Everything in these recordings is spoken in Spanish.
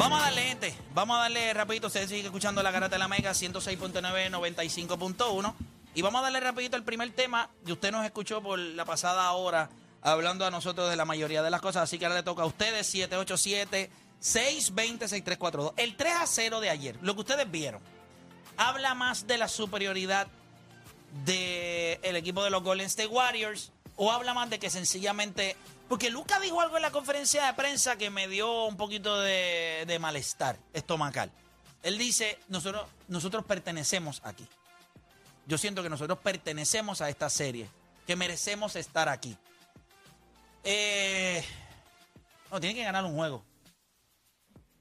Vamos a darle, gente. Vamos a darle rapidito. Ustedes siguen escuchando la garata de la Mega 106.9, 95.1. Y vamos a darle rapidito el primer tema. Y usted nos escuchó por la pasada hora hablando a nosotros de la mayoría de las cosas. Así que ahora le toca a ustedes 787 620 6342. El 3 a 0 de ayer, lo que ustedes vieron, habla más de la superioridad del equipo de los Golden State Warriors o habla más de que sencillamente porque Luca dijo algo en la conferencia de prensa que me dio un poquito de, de malestar estomacal. Él dice, nosotros, nosotros pertenecemos aquí. Yo siento que nosotros pertenecemos a esta serie, que merecemos estar aquí. Eh, no, tiene que ganar un juego.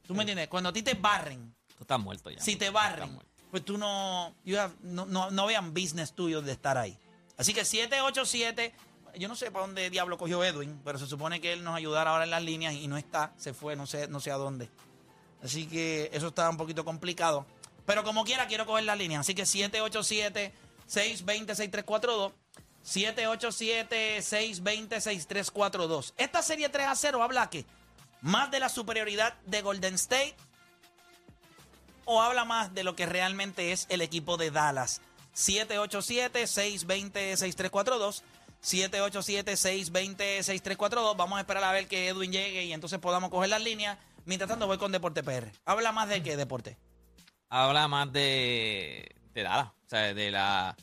¿Tú me entiendes? Cuando a ti te barren, Tú estás muerto ya. si te barren, pues tú no, you have- no, no, no vean business tuyo de estar ahí. Así que 787, yo no sé para dónde diablo cogió Edwin, pero se supone que él nos ayudará ahora en las líneas y no está, se fue, no sé, no sé a dónde. Así que eso está un poquito complicado. Pero como quiera, quiero coger las líneas. Así que 787-620-6342. 787-620-6342. Esta serie 3 a 0 habla que más de la superioridad de Golden State o habla más de lo que realmente es el equipo de Dallas. 787-620-6342. 787-620-6342. Vamos a esperar a ver que Edwin llegue y entonces podamos coger las líneas. Mientras tanto, voy con Deporte PR. Habla más de qué deporte. Habla más de, de Dallas. O sea, de la.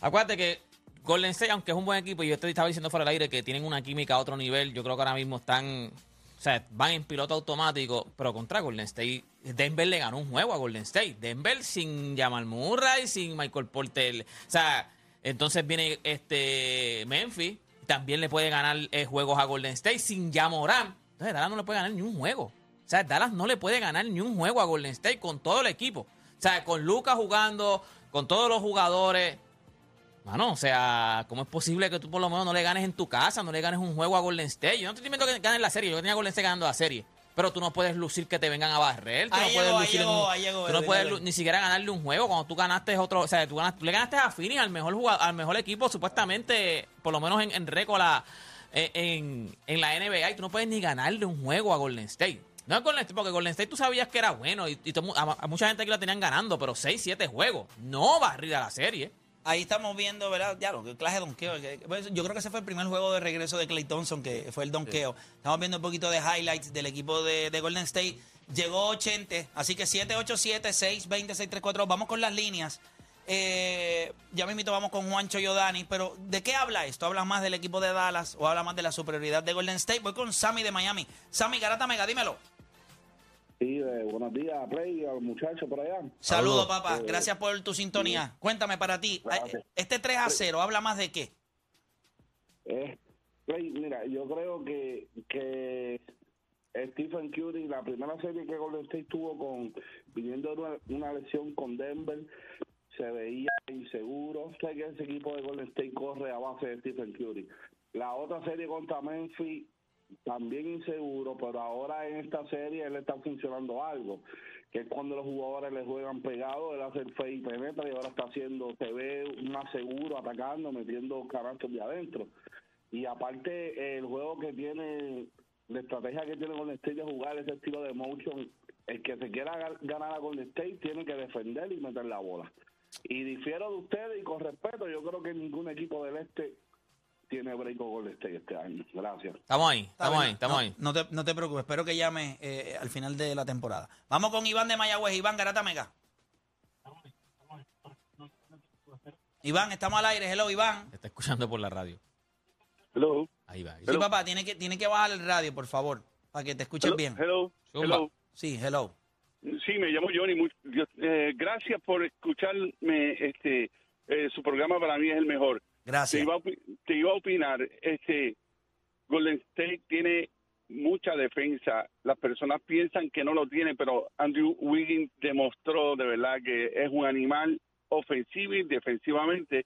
Acuérdate que Golden State, aunque es un buen equipo, yo te estaba diciendo fuera del aire que tienen una química a otro nivel, yo creo que ahora mismo están. O sea, van en piloto automático, pero contra Golden State, Denver le ganó un juego a Golden State. Denver sin Jamal Murray, sin Michael Porter. O sea, entonces viene este Memphis, también le puede ganar eh, juegos a Golden State sin Jamoran. Entonces, Dallas no le puede ganar ni un juego. O sea, Dallas no le puede ganar ni un juego a Golden State con todo el equipo. O sea, con Lucas jugando, con todos los jugadores. Mano, o sea, ¿cómo es posible que tú por lo menos no le ganes en tu casa, no le ganes un juego a Golden State? Yo no te estoy diciendo que ganes la serie, yo tenía a Golden State ganando la serie. Pero tú no puedes lucir que te vengan a barrer. Tú Ahí no puedes llegó, ahí lucir en llegó, un- ahí llegó, tú no puedes lu- ni siquiera ganarle un juego cuando tú ganaste otro. O sea, tú, ganaste- tú le ganaste a Phoenix al mejor jugador, al mejor equipo, supuestamente, por lo menos en, en récord la- en, en- la NBA, y tú no puedes ni ganarle un juego a Golden State. No es Golden State, porque Golden State tú sabías que era bueno y, a, a mucha gente aquí la tenían ganando, pero 6, 7 juegos. No barrir a la serie. Ahí estamos viendo, ¿verdad? Ya, lo que clase de donqueo. que- pues, Yo creo que ese fue el primer juego de regreso de Clay Thompson, que fue el donqueo. Estamos viendo un poquito de highlights del equipo de, de Golden State. Llegó 80, así que 787-620-634. Vamos con las líneas. Eh, ya mismito vamos con Juancho Yodani, pero ¿de qué habla esto? ¿Habla más del equipo de Dallas o habla más de la superioridad de Golden State? Voy con Sammy de Miami. Sammy Garata Mega, dímelo. Sí, eh, buenos días, Play, a los muchachos por allá. Saludos, Saludos. papá. Eh, Gracias por tu sintonía. Cuéntame para ti, Gracias. este 3 a 0, ¿habla más de qué? Eh, Play, mira, yo creo que, que Stephen Curry, la primera serie que Golden State tuvo con viniendo de una, una lesión con Denver, se veía inseguro. Sé que ese equipo de Golden State corre a base de Stephen Curry. La otra serie contra Memphis, también inseguro, pero ahora en esta serie él está funcionando algo, que es cuando los jugadores le juegan pegado, él hace el fe y penetra y ahora está haciendo, se ve más seguro atacando, metiendo canastos de adentro. Y aparte el juego que tiene, la estrategia que tiene Golden State de jugar ese estilo de motion, el que se quiera ga- ganar a Golden State tiene que defender y meter la bola. Y difiero de ustedes y con respeto, yo creo que ningún equipo del este tiene break Golden State este año. Gracias. Estamos ahí, estamos ahí, estamos no, ahí. No te, no te preocupes, espero que llame eh, al final de la temporada. Vamos con Iván de Mayagüez. Iván Garata Mega. Iván, estamos al aire. Hello, Iván. Te está escuchando por la radio. Hello. Ahí va. ahí Sí, papá, tiene que, tiene que bajar el radio, por favor, para que te escuches Hello. bien. Hello. Hello. Sí, hello. Sí, me llamo Johnny. Mu- yo- eh, gracias por escucharme. Este, eh, su programa para mí es el mejor. Te Gracias. iba, a, opi- te iba a opinar. Este, Golden State tiene mucha defensa. Las personas piensan que no lo tiene, pero Andrew Wiggins demostró de verdad que es un animal ofensivo y defensivamente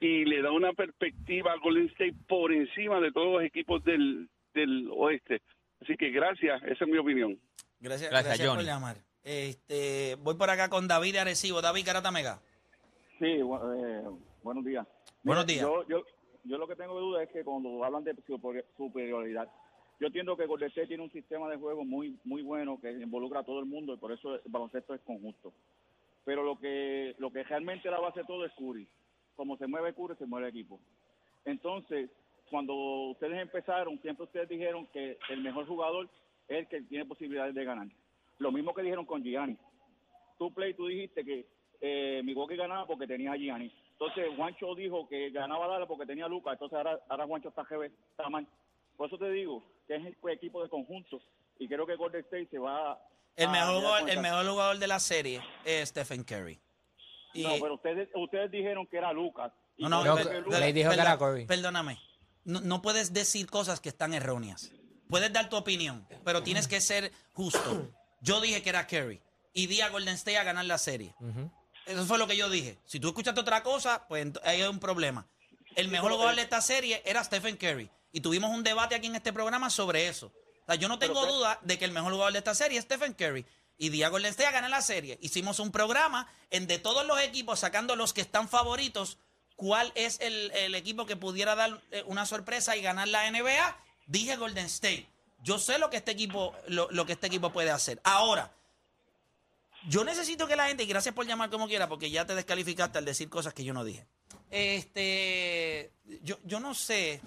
y le da una perspectiva a Golden State por encima de todos los equipos del, del oeste. Así que gracias, esa es mi opinión. Gracias, Gracias, gracias por Johnny. llamar. Este, voy por acá con David Arecibo. David Garata Mega. Sí, eh, buenos días. Buenos días. Yo, yo, yo lo que tengo de duda es que cuando hablan de superi- superioridad, yo entiendo que Golden State tiene un sistema de juego muy muy bueno que involucra a todo el mundo y por eso el baloncesto es conjunto. Pero lo que lo que realmente la base de todo es Curry. Como se mueve Curry, se mueve el equipo. Entonces, cuando ustedes empezaron, siempre ustedes dijeron que el mejor jugador es el que tiene posibilidades de ganar. Lo mismo que dijeron con Gianni. Tú, Play, tú dijiste que eh, Milwaukee ganaba porque tenía a Gianni. Entonces, Juancho dijo que ganaba Dallas porque tenía Lucas. Entonces, ahora, ahora Juancho está, GB, está mal. Por eso te digo que es el equipo de conjunto. Y creo que Golden State se va El a mejor, quedar jugador, el mejor jugador de la serie es Stephen Curry. Y- No, pero ustedes, ustedes dijeron que era Lucas. No, no, Lucas- le dijo que era Curry. Perdóname. No, no puedes decir cosas que están erróneas. Puedes dar tu opinión, pero tienes que ser justo. Yo dije que era Curry y di a Golden State a ganar la serie. Eso fue lo que yo dije. Si tú escuchaste otra cosa, pues ahí hay un problema. El mejor jugador de esta serie era Stephen Curry. Y tuvimos un debate aquí en este programa sobre eso. O sea, yo no tengo Pero- duda de que el mejor jugador de esta serie es Stephen Curry. Y di a Golden State a ganar la serie. Hicimos un programa en de todos los equipos, sacando los que están favoritos, cuál es el, el equipo que pudiera dar eh, una sorpresa y ganar la NBA. Dije Golden State. Yo sé lo que este equipo, lo, lo que este equipo puede hacer. Ahora, yo necesito que la gente, y gracias por llamar como quiera, porque ya te descalificaste al decir cosas que yo no dije. Este, yo, yo no sé.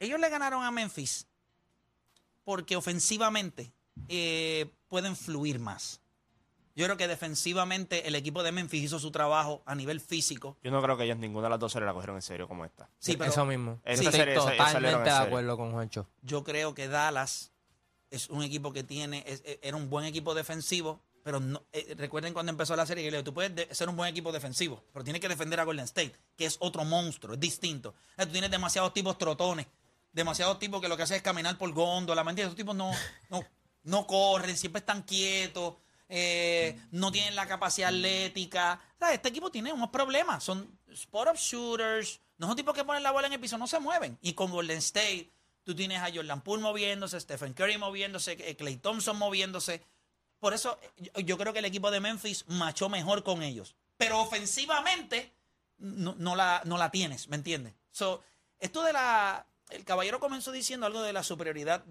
Ellos le ganaron a Memphis porque ofensivamente eh, pueden fluir más. Yo creo que defensivamente el equipo de Memphis hizo su trabajo a nivel físico. Yo no creo que ellos ninguna de las dos series la cogieron en serio como esta. Sí, pero Eso mismo. Esta Sí, serie- estoy esa- esa salieron totalmente en de serio. acuerdo con Juancho. yo creo que Dallas es un equipo que tiene, es- era un buen equipo defensivo, pero no, eh, recuerden cuando empezó la serie que tú puedes de- ser un buen equipo defensivo, pero tienes que defender a Golden State, que es otro monstruo, es distinto. Tú tienes demasiados tipos trotones, demasiados tipos que lo que hacen es caminar por góndola, ¿me entiendes? Esos tipos no, no, no corren, siempre están quietos, eh, no tienen la capacidad atlética. Este equipo tiene unos problemas, son spot-up shooters, no son tipos que ponen la bola en el piso, no se mueven. Y con Golden State, tú tienes a Jordan Poole moviéndose, Stephen Curry moviéndose, Clay Thompson moviéndose. Por eso eh, yo, creo que el equipo de Memphis machó mejor con ellos. Pero ofensivamente no, la, no la tienes, ¿me entiendes? So, esto de la... El caballero comenzó diciendo algo de la superioridad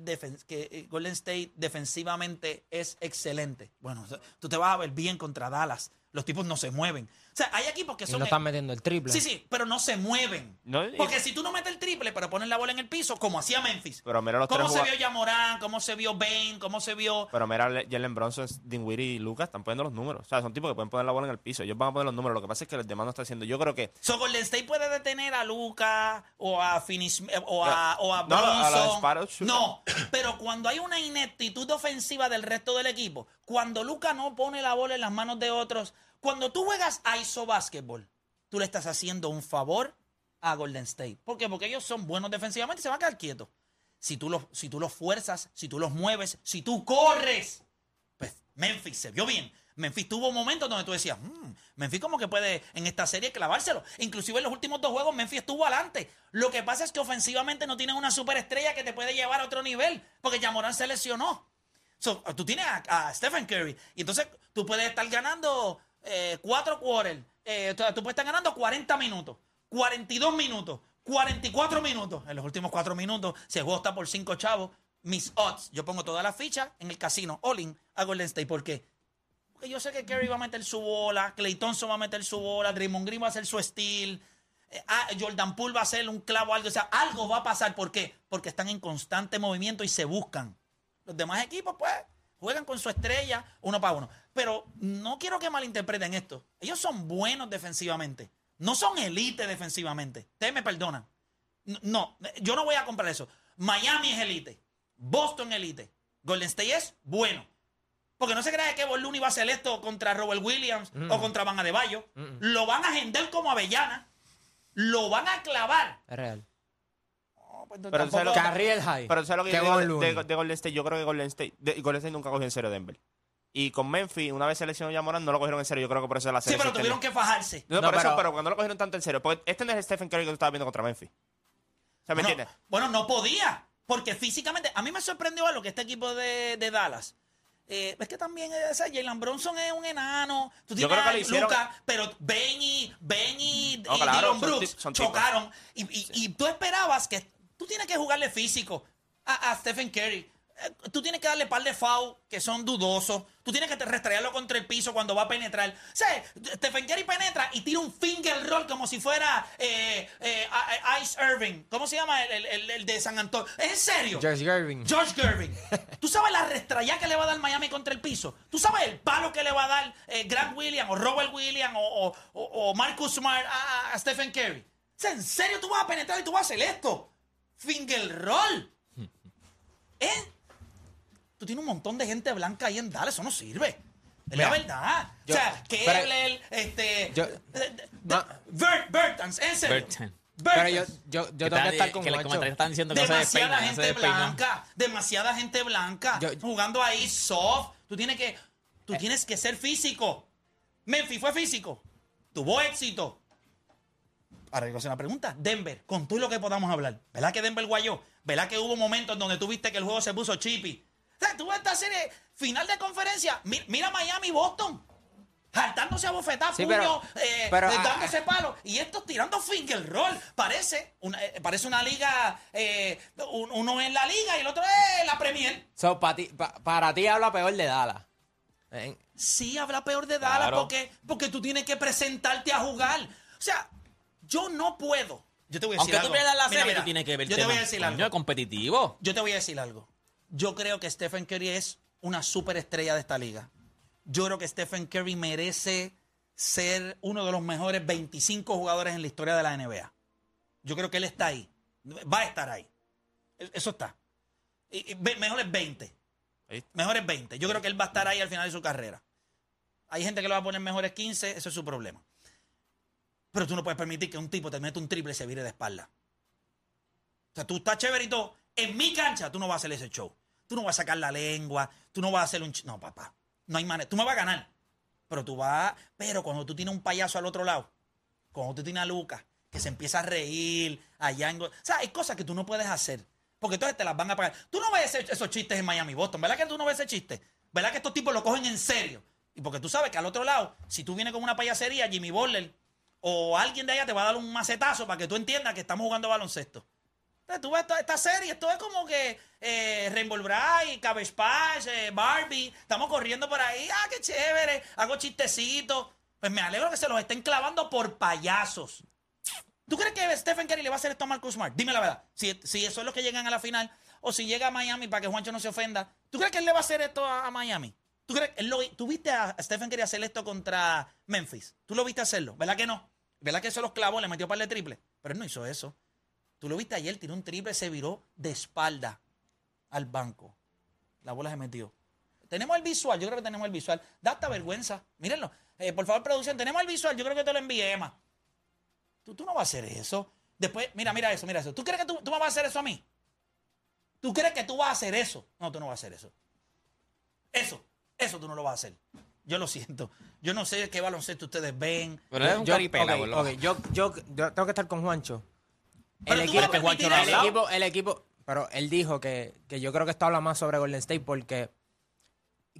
que eh, Golden State defensivamente es excelente. Bueno, tú te vas a ver bien contra Dallas. Los tipos no se mueven. O sea, hay equipos que Y son... no están metiendo el triple. Sí, sí, pero no se mueven. No, y- Porque si tú no metes el triple, pero pones la bola en el piso, como hacía Memphis. Pero mira los ¿Cómo tres se jugad- vio Yamorán? ¿Cómo se vio Bane? ¿Cómo se vio Pero mira, Le- Jalen Bronson, Dinwiddie y Lucas están poniendo los números. O sea, son tipos que pueden poner la bola en el piso. Ellos van a poner los números. Lo que pasa es que el demás no está haciendo. Yo creo que So Golden State puede detener a Luca o a Finis o a, o a No, a la Bronson. shooter. no, pero cuando hay una ineptitud ofensiva del resto del equipo, cuando Luca no pone la bola en las manos de otros, cuando tú juegas ISO basketball, tú le estás haciendo un favor a Golden State. ¿Por qué? Porque ellos son buenos defensivamente y se van a quedar quietos. Si tú los, si tú los fuerzas, si tú los mueves, si tú corres, pues Memphis se vio bien. Memphis tuvo momentos donde tú decías, "Mm, Memphis como que puede en esta serie clavárselo. Inclusive en los últimos dos juegos Memphis estuvo adelante. Lo que pasa es que ofensivamente no tienes una superestrella que te puede llevar a otro nivel, porque Yamorán se lesionó. Tú tienes a, a Stephen Curry y entonces tú puedes estar ganando eh, cuatro quarters, eh, tú puedes estar ganando 40 minutos, 42 minutos, 44 minutos. En los últimos cuatro minutos, si el juego por cinco chavos, mis odds, yo pongo todas las fichas en el casino, all in, a Golden State. ¿Por qué? Porque yo sé que Curry va a meter su bola, Clay Thompson va a meter su bola, Draymond Green va a hacer su estilo, eh, ah, Jordan Poole va a hacer un clavo, algo, o sea, algo va a pasar. ¿Por qué? Porque están en constante movimiento y se buscan. Los demás equipos, pues, juegan con su estrella uno para uno. Pero no quiero que malinterpreten esto. Ellos son buenos defensivamente. No son elite defensivamente. Ustedes me perdonan. No, yo no voy a comprar eso. Miami es elite. Boston elite. Golden State es bueno. Porque no se crea que Looney va a hacer esto contra Robert Williams o contra Van Adebayo. Lo van a agender como avellana. Lo van a clavar. Es real. No, pues, Pero tampoco- ¿sabes lo que- Carriel High. Pero ¿sabes lo que yo digo de, de- de Golden State? Yo creo que Golden State, de- Golden State nunca cogió en serio a Denver. Y con Memphis, una vez seleccionó ya Morán, no lo cogieron en serio. Yo creo que por eso la Sí, serie pero tuvieron terminó. que fajarse. No, No, por eso, pero- pero cuando lo cogieron tanto en serio. Porque este no es el Stephen Curry que tú estabas viendo contra Memphis. O sea, ¿me Bueno, entiendes? bueno, no podía. Porque físicamente, a mí me sorprendió algo que este equipo de, de Dallas. eh, es que también ese Jalen Bronson es un enano. Tú Yo tienes creo que a Lucas, pero Ben y, ben y, No, y claro, son Brooks son tipos. chocaron. Y, y- y tú esperabas que Tú tienes que jugarle físico a, a Stephen Curry. Eh, Tú tienes que darle par de foul que son dudosos. Tú tienes que restregarlo contra el piso cuando va a penetrar. O sea, Stephen Curry penetra y tira un finger roll como si fuera eh, eh, Ice Irving. ¿Cómo se llama el, el- el de San Antonio? ¿Es en serio? George Gervin. George Gervin. ¿Tú sabes la restrayada que le va a dar Miami contra el piso? ¿Tú sabes el palo que le va a dar eh, Grant Williams o Robert Williams o, o- o- o Marcus Smart a, a- a Stephen Curry? O sea, ¿en serio tú vas a penetrar y tú vas a hacer esto? Finger roll. ¿Eh? Tú tienes un montón de gente blanca ahí en Dallas, eso no sirve. Es la verdad. yo- o sea, Kebler, este... Yo- Bert- Bertans, en serio. Bertans. Pero yo, tengo que estar con que los Juancho. comentarios están diciendo que no se Demasiada no se gente despeina. blanca, demasiada gente blanca, Yo- jugando ahí soft. Tú tienes que, Eh. tú tienes que ser físico. Memphis fue físico, tuvo éxito. Ahora digo, hacer una pregunta. Denver, con tú lo que podamos hablar, ¿verdad que Denver guayó? ¿Verdad que hubo momentos donde tú viste que el juego se puso chippy? O sea, tú ves esta serie, final de conferencia, mi- mira Miami y Boston. Jaltándose a bofetar, Sí, puño, pero- eh, pero, eh, ah, dándose palo. Y estos tirando finger roll. Parece una, eh, parece una liga, eh, un- uno en la liga y el otro en la Premier. So, pa ti- pa- para ti habla peor de Dallas. Eh, Sí, habla peor de Dallas Claro. porque, porque tú tienes que presentarte a jugar. O sea, yo no puedo. Yo te voy a decir Aunque algo. tú pierdas la Mira, serie, mira, tú tienes que ver Yo te voy a decir algo. competitivo. Yo te voy a decir algo. Yo creo que Stephen Curry es una superestrella de esta liga. Yo creo que Stephen Curry merece ser uno de los mejores 25 jugadores en la historia de la NBA. Yo creo que él está ahí. Va a estar ahí. E- Eso está. Y- y Mejores 20. Ahí está. Mejores 20. Yo creo que él va a estar ahí al final de su carrera. Hay gente que lo va a poner mejores 15, eso es su problema. Pero tú no puedes permitir que un tipo te meta un triple y se vire de espalda. O sea, tú estás todo. En mi cancha, tú no vas a hacer ese show. Tú no vas a sacar la lengua. Tú no vas a hacer un... No, papá. No hay manera. Tú me vas a ganar. Pero tú vas... Pero cuando tú tienes un payaso al otro lado, cuando tú tienes a Lucas, que se empieza a reír, allá en... O sea, hay cosas que tú no puedes hacer. Porque entonces te las van a pagar. Tú no ves esos chistes en Miami, Boston. ¿Verdad que tú no ves ese chiste? ¿Verdad que estos tipos lo cogen en serio? Y porque tú sabes que al otro lado, si tú vienes con una payasería, Jimmy Butler o alguien de allá te va a dar un macetazo para que tú entiendas que estamos jugando baloncesto. Tú ves esta, serie, esto es como que eh, Rainbow Bright, Cabbage Patch, eh, Barbie, estamos corriendo por ahí, ah, qué chévere, hago chistecitos. Pues me alegro que se los estén clavando por payasos. ¿Tú crees que Stephen Curry le va a hacer esto a Marcus Smart? Dime la verdad. Si, si eso es lo que llegan a la final, o si llega a Miami para que Juancho no se ofenda, ¿tú crees que él le va a hacer esto a, Miami? ¿Tú, crees, lo- ¿Tú viste a Stephen Curry hacer esto contra Memphis? ¿Tú lo viste hacerlo? ¿Verdad que no? ¿Verdad que eso los clavó, le metió par de triple? Pero él no hizo eso. Tú lo viste ayer, tiró un triple, se viró de espalda al banco. La bola se metió. Tenemos el visual, yo creo que tenemos el visual. Da hasta vergüenza. Mírenlo. Eh, por favor, producción, tenemos el visual. Yo creo que te lo envié, Emma. Tú, tú no vas a hacer eso. Después, mira, mira eso, mira eso. ¿Tú crees que tú, tú me vas a hacer eso a mí? ¿Tú crees que tú vas a hacer eso? No, tú no vas a hacer eso. Eso, eso tú no lo vas a hacer. Yo lo siento. Yo no sé qué baloncesto ustedes ven. Pero es un yo, caripela, yo, yo, yo tengo que estar con Juancho. Pero el equipo, el, equipo, el equipo, pero él dijo que, que yo creo que esto habla más sobre Golden State porque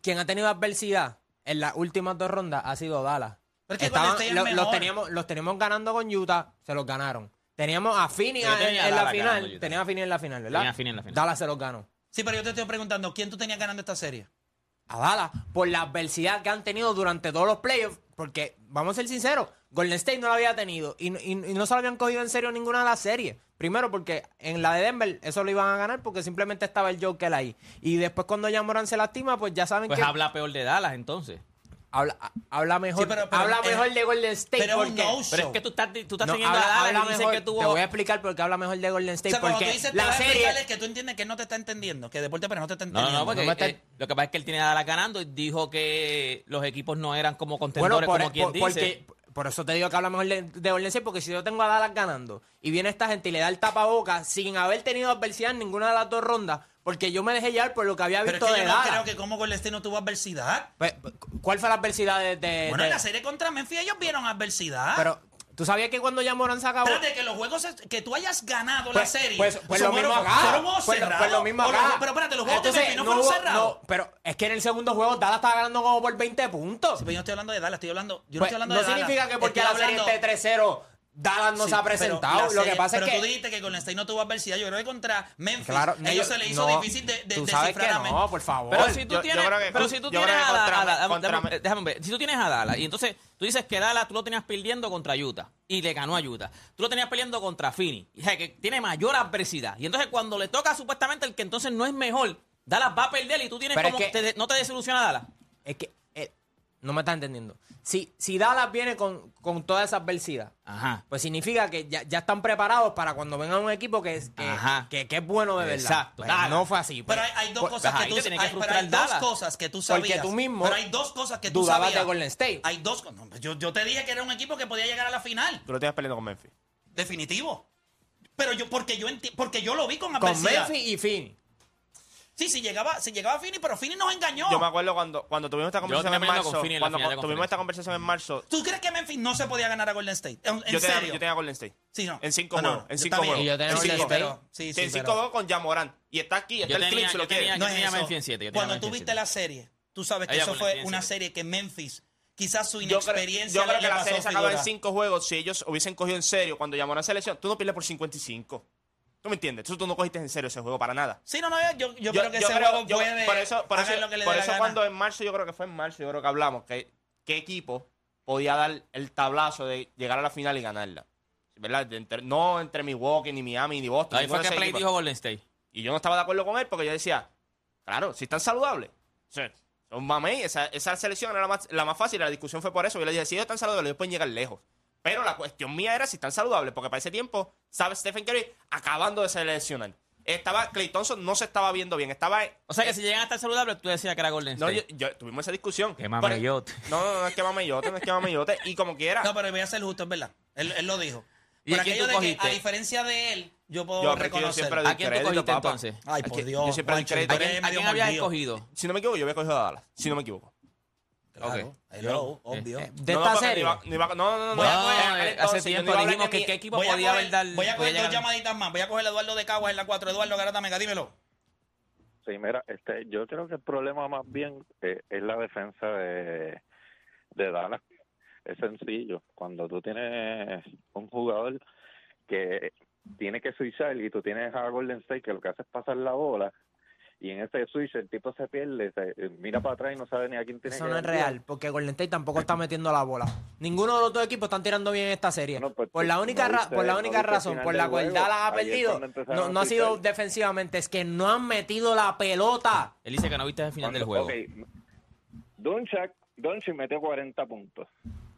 quien ha tenido adversidad en las últimas dos rondas ha sido Dallas. Estaban- lo- los, teníamos, los teníamos ganando con Utah, se los ganaron. Teníamos a Yo en, en la final. Utah. Tenía a Finney en la final, ¿verdad? Tenía a Finney en la final. Dallas se los ganó. Sí, pero yo te estoy preguntando, ¿quién tú tenías ganando esta serie? A Dallas por la adversidad que han tenido durante todos los playoffs. Porque, vamos a ser sinceros, Golden State no lo había tenido y, y- y no se lo habían cogido en serio ninguna de las series. Primero porque en la de Denver eso lo iban a ganar porque simplemente estaba el Joker ahí. Y después cuando ya Moran se lastima, pues ya saben Pues que habla peor de Dallas entonces. Habla, habla mejor, Sí, pero- pero- habla eh, mejor de Golden State. pero es porque, no Pero es que tú estás, tú estás No, teniendo habla- a Dallas habla y dices mejor- que tuvo... Te voy a explicar por qué habla mejor de Golden O State. sea, cuando tú porque dices la serie... explicarle que tú entiendes que no te está entendiendo, que Deporte pero no te está entendiendo. no, no, porque No me está- eh, lo que pasa es que él tiene a Dallas ganando y dijo que los equipos no eran como Bueno, contendores, por, como quien por- dice. porque, por eso te digo que habla mejor de, de Golden State, porque si yo tengo a Dallas ganando y viene esta gente y le da el tapaboca sin haber tenido adversidad en ninguna de las dos rondas, porque yo me dejé llevar por lo que había Pero es visto que de yo no Dallas. creo que como Golden State no tuvo adversidad. Pues, ¿Cuál fue la adversidad de...? de- Bueno, de- en la serie contra Memphis ellos vieron adversidad. Pero, ¿tú sabías que cuando ya Morán se acabó... Espérate, que los juegos, que tú hayas ganado la Pues, serie. pues, pues lo mismo acá. Fueron juegos Pues, cerrados. pues lo mismo O los- acá. pero espérate, los juegos de Entonces, Memphis no fueron hubo- cerrados. no, pero es que en el segundo juego Dallas estaba ganando como por 20 puntos. Sí, pero yo no estoy hablando de Dallas, estoy hablando. Yo no Pues, estoy hablando de Dallas. significa que porque Estoy la serie hablando- esté 3-0 Dallas no Sí, se ha presentado. Lo que pasa pero es que. tú dijiste que Golden State no tuvo adversidad. Yo creo que contra Memphis, Claro, ellos se les hizo no, difícil de, de tú sabes descifrar que a Memphis. no, por favor. Pero si tú yo- yo tienes, creo que- pero si tú yo tienes a, contra- déjame, déjame ver. Si tú tienes a Dallas y entonces tú dices que Dallas tú lo tenías perdiendo contra Utah y le ganó a Utah. Tú lo tenías peleando contra Phoenix, o sea, que tiene mayor adversidad. Y entonces cuando le toca supuestamente el que entonces no es mejor, Dallas va a perder y tú tienes Pero como es que- te- no te desilusiona Dallas. Es que. No me estás entendiendo. Si, si Dallas viene con, con toda esa adversidad, Ajá. pues significa que ya, ya están preparados para cuando venga un equipo que es, que, Ajá. que- que es bueno de verdad. Exacto. Pues no fue así. pues. Pero hay, hay dos cosas que tú que hay, pero hay dos cosas que tú Porque sabías. tú mismo pero hay dos cosas que tú dudabas sabías. de Golden State. Hay dos cosas. no, yo, yo te dije que era un equipo que podía llegar a la final. Tú lo tienes peleando con Memphis. Definitivo. Pero yo, porque yo enti- porque yo lo vi con Con adversidad. Memphis y Phoenix. Sí, sí llegaba, si llegaba Fini, pero Fini nos engañó. Yo me acuerdo cuando, cuando tuvimos esta conversación en con marzo. En Cuando tuvimos esta conversación en marzo, ¿Tú crees que Memphis no se podía ganar a Golden State? En, en yo tenía, serio. yo tenía Golden State. Sí, no. En cinco No, no, juegos. En yo cinco también. juegos. Y yo tenía En Golden cinco State. juegos. Sí, Sí, sí, en cinco pero- juegos con Jamorant. Y está aquí, está Yo el tenía- clip si lo quiere. tenía- No es tenía. Memphis en siete, tenía Cuando tú en viste la serie, tú sabes que eso fue en una serie que Memphis, quizás su Yo creo, inexperiencia yo creo que la serie se acaba en cinco juegos. Si ellos hubiesen cogido en serio cuando llamó a la selección, tú no pierdes por 55. ¿Tú me entiendes? Tú, tú no cogiste en serio ese juego para nada. Sí, no, no, yo, yo, creo que ese creo- juego yo- puede por eso, por eso, lo que le por eso gana. cuando en marzo, yo creo que fue en marzo, yo creo que hablamos que qué equipo podía dar el tablazo de llegar a la final y ganarla. ¿Verdad? Entre- no entre Milwaukee, ni Miami, ni Boston. Ahí fue que Play dijo Golden State. Y yo no estaba de acuerdo con él porque yo decía, claro, si están saludables. sea, Son mamey, esa, esa selección era la más, la más fácil, la discusión fue por eso. Yo le dije, si ellos están saludables, ellos pueden llegar lejos. Pero la cuestión mía era si están saludables, porque para ese tiempo, ¿sabes? Stephen Curry acabando de seleccionar. Estaba, Clay Thompson no se estaba viendo bien, estaba... O sea que si llegan a estar saludables, tú decías que era Golden No, State. yo, yo- tuvimos esa discusión. Qué mameyote. Pero- No, no, no es que mameyote, no es que mameyote. Y como quiera. No, pero voy a ser justo, es verdad. Él, él lo dijo. ¿Y Por aquello de que, a diferencia de él, yo puedo Yo, yo reconocer. siempre doy ¿A quién tú cogiste papá. entonces? Ay, por Dios. yo siempre ¿A a quién habías escogido? Si no me equivoco, yo había cogido a Dallas. Si no me equivoco. Claro, Ok. hello, obvio. Eh, De esta serie. no, no, no. Hace tiempo dijimos que qué equipo podía haber dar. Voy a coger dos llegar- llamaditas más. Voy a coger a Eduardo de Caguas en la 4. Eduardo Garata Mega, dímelo. Sí, mira, este, yo creo que el problema más bien eh, es la defensa de, de Dallas. Es sencillo. Cuando tú tienes un jugador que tiene que switchar y tú tienes a Golden State que lo que hace es pasar la bola y en ese switch el tipo se pierde, se- mira para atrás y no sabe ni a quién tiene Eso que no es real, porque Golden State tampoco está metiendo la bola. Ninguno de los dos equipos están tirando bien esta serie. Pues, por la única, no ra- viste- por la única razón por la cual. Dallas ha perdido, no, ha sido defensivamente, es que no han metido la pelota. Él dice que no viste el final del juego. ok, Doncic, Doncic metió 40 puntos.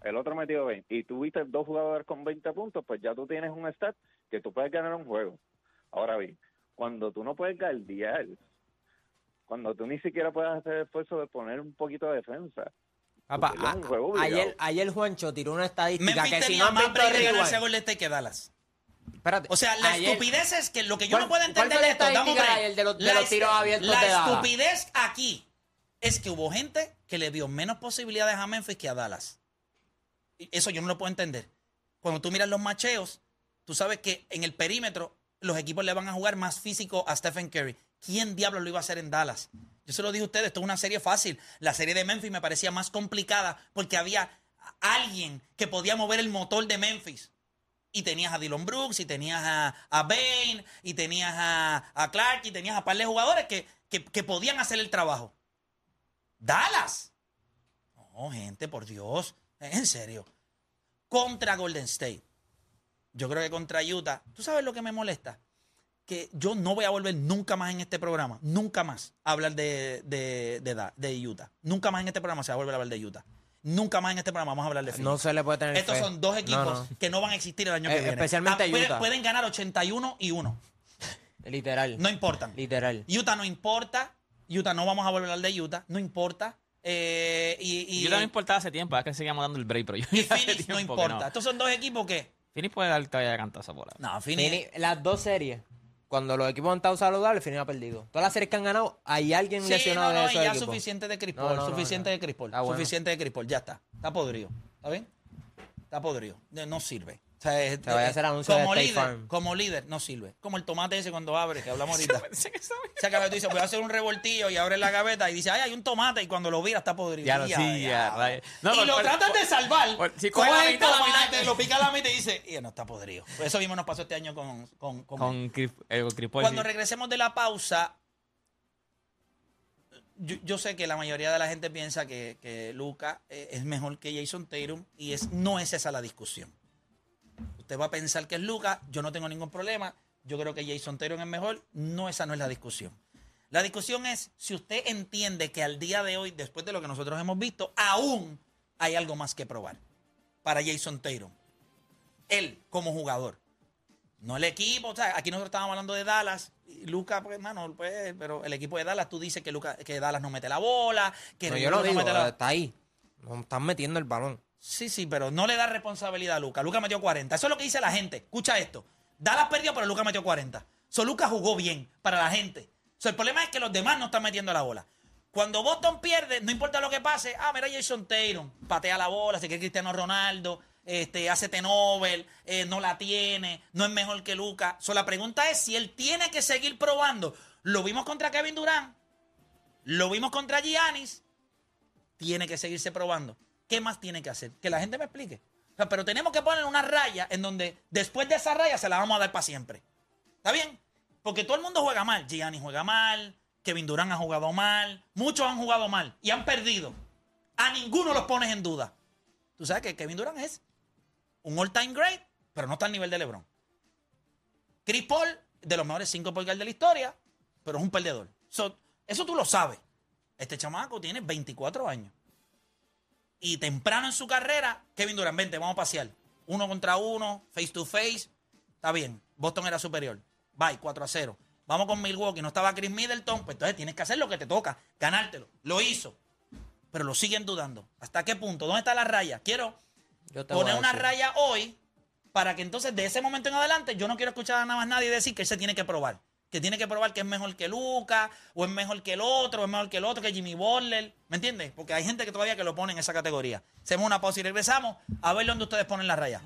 El otro metió 20. Y tú viste dos jugadores con 20 puntos, pues ya tú tienes un stat que tú puedes ganar un juego. Ahora bien, cuando tú no puedes guardiar, cuando tú ni siquiera puedes hacer el esfuerzo de poner un poquito de defensa. Es juego a- ayer, ayer Juancho tiró una estadística Memphis que si no han más visto a Golden State que Dallas. Espérate, O sea, la ayer- estupidez es que lo que yo ¿Cuál- no puedo entender de esto, dame de ayer de los- de La los est- tiros abiertos La de Dallas? estupidez aquí es que hubo gente que le dio menos posibilidades a Memphis que a Dallas. Eso yo no lo puedo entender. Cuando tú miras los macheos, tú sabes que en el perímetro los equipos le van a jugar más físico a Stephen Curry. ¿Quién diablos lo iba a hacer en Dallas? Yo se lo dije a ustedes, esto es una serie fácil. La serie de Memphis me parecía más complicada porque había alguien que podía mover el motor de Memphis. Y tenías a Dylan Brooks, y tenías a, a Bain, y tenías a, a Clark, y tenías a par de jugadores que, que, que podían hacer el trabajo. Dallas. No, gente, por Dios. En serio. Contra Golden State. Yo creo que contra Utah. ¿Tú sabes lo que me molesta? Que yo no voy a volver nunca más en este programa, nunca más a hablar de, de, de, de Utah. Nunca más en este programa se va a volver a hablar de Utah. Nunca más en este programa vamos a hablar de Phoenix. No se le puede tener Estos fe. son dos No, equipos no. que no van a existir el año Eh, que viene. especialmente Ah, pueden- Utah. Pueden ganar 81 y 1. Literal. No importan. Literal. Utah no importa. Utah no vamos a volver a hablar de Utah. No importa. Eh, y, y, Yo también importaba hace tiempo, es que seguíamos dando el break, pero yo y Phoenix no importa. Estos son dos equipos que. Phoenix puede dar todavía cantazo por ahí. No, Phoenix. Las dos series, cuando los equipos han estado saludables, Fini ha perdido. Todas las series que han ganado, hay alguien Sí, lesionado no, no, de y esos ya equipos. suficiente de No, no, suficiente de bueno. suficiente de Chris Paul, ya está. Está podrido. ¿Está bien? Está podrido. No sirve. O sea, es- Te vaya a hacer anuncio como State líder, Farm. como líder, no sirve. Como el tomate ese cuando abre, que hablamos ahorita. Se acaba, tú dices, voy a hacer un revoltillo y abre la gaveta y dice, ay, hay un tomate y cuando lo vira está podrido. Ya lo Ya, sí, ya. ya. rayos. No, y por- lo tratan de salvar. por- sí, coge coge la el mitad, la tomate, mitad. lo pica a la mitad y dice, y no está podrido. Eso mismo nos pasó este año con, con, con- eh, con Paul, Cuando sí. regresemos de la pausa, yo, yo sé que la mayoría de la gente piensa que, que Luca eh, es mejor que Jason Tatum y es, no es esa la discusión. Usted va a pensar que es Luca, yo no tengo ningún problema, yo creo que Jason Tatum es mejor, no esa no es la discusión. La discusión es si usted entiende que al día de hoy, después de lo que nosotros hemos visto, aún hay algo más que probar para Jason Tatum. Él como jugador. No el equipo, o sea, aquí nosotros estábamos hablando de Dallas. Y Luca, pues, hermano, pues, pero el equipo de Dallas, tú dices que, Luca, que Dallas no mete la bola, que No, yo lo no digo, mete la- está ahí. Están metiendo el balón. Sí, sí, pero no le da responsabilidad a Luca. Luca metió 40. Eso es lo que dice la gente. Escucha esto. Dallas perdió, pero Luca metió 40. So, Luca jugó bien para la gente. So, el problema es que los demás no están metiendo la bola. Cuando Boston pierde, no importa lo que pase, ah, mira Jason Tatum, patea la bola, se cree Cristiano Ronaldo, este, hace T-Nobel, eh, no la tiene, no es mejor que Luca. So, la pregunta es si él tiene que seguir probando. Lo vimos contra Kevin Durant, lo vimos contra Giannis, tiene que seguirse probando. ¿Qué más tiene que hacer? Que la gente me explique. Pero tenemos que poner una raya en donde después de esa raya se la vamos a dar para siempre. ¿Está bien? Porque todo el mundo juega mal. Gianni juega mal, Kevin Durant ha jugado mal, muchos han jugado mal y han perdido. A ninguno los pones en duda. Tú sabes que Kevin Durant es un all-time great, pero no está al nivel de LeBron. Chris Paul, de los mejores cinco guard de la historia, pero es un perdedor. So, eso tú lo sabes. Este chamaco tiene 24 años. Y temprano en su carrera, Kevin Durant, vente, vamos a pasear. Uno contra uno, face to face. Está bien. Boston era superior. Bye, 4 a 0. Vamos con Milwaukee. No estaba Chris Middleton. Pues entonces tienes que hacer lo que te toca. Ganártelo. Lo hizo. Pero lo siguen dudando. ¿Hasta qué punto? ¿Dónde está la raya? Quiero poner una raya hoy para que entonces de ese momento en adelante yo no quiero escuchar a nada más nadie decir que él se tiene que probar. Que tiene que probar que es mejor que Luca, o es mejor que el otro, o es mejor que el otro, que Jimmy Butler. ¿Me entiendes? Porque hay gente que todavía que lo pone en esa categoría. Hacemos una pausa y regresamos a ver dónde ustedes ponen la raya.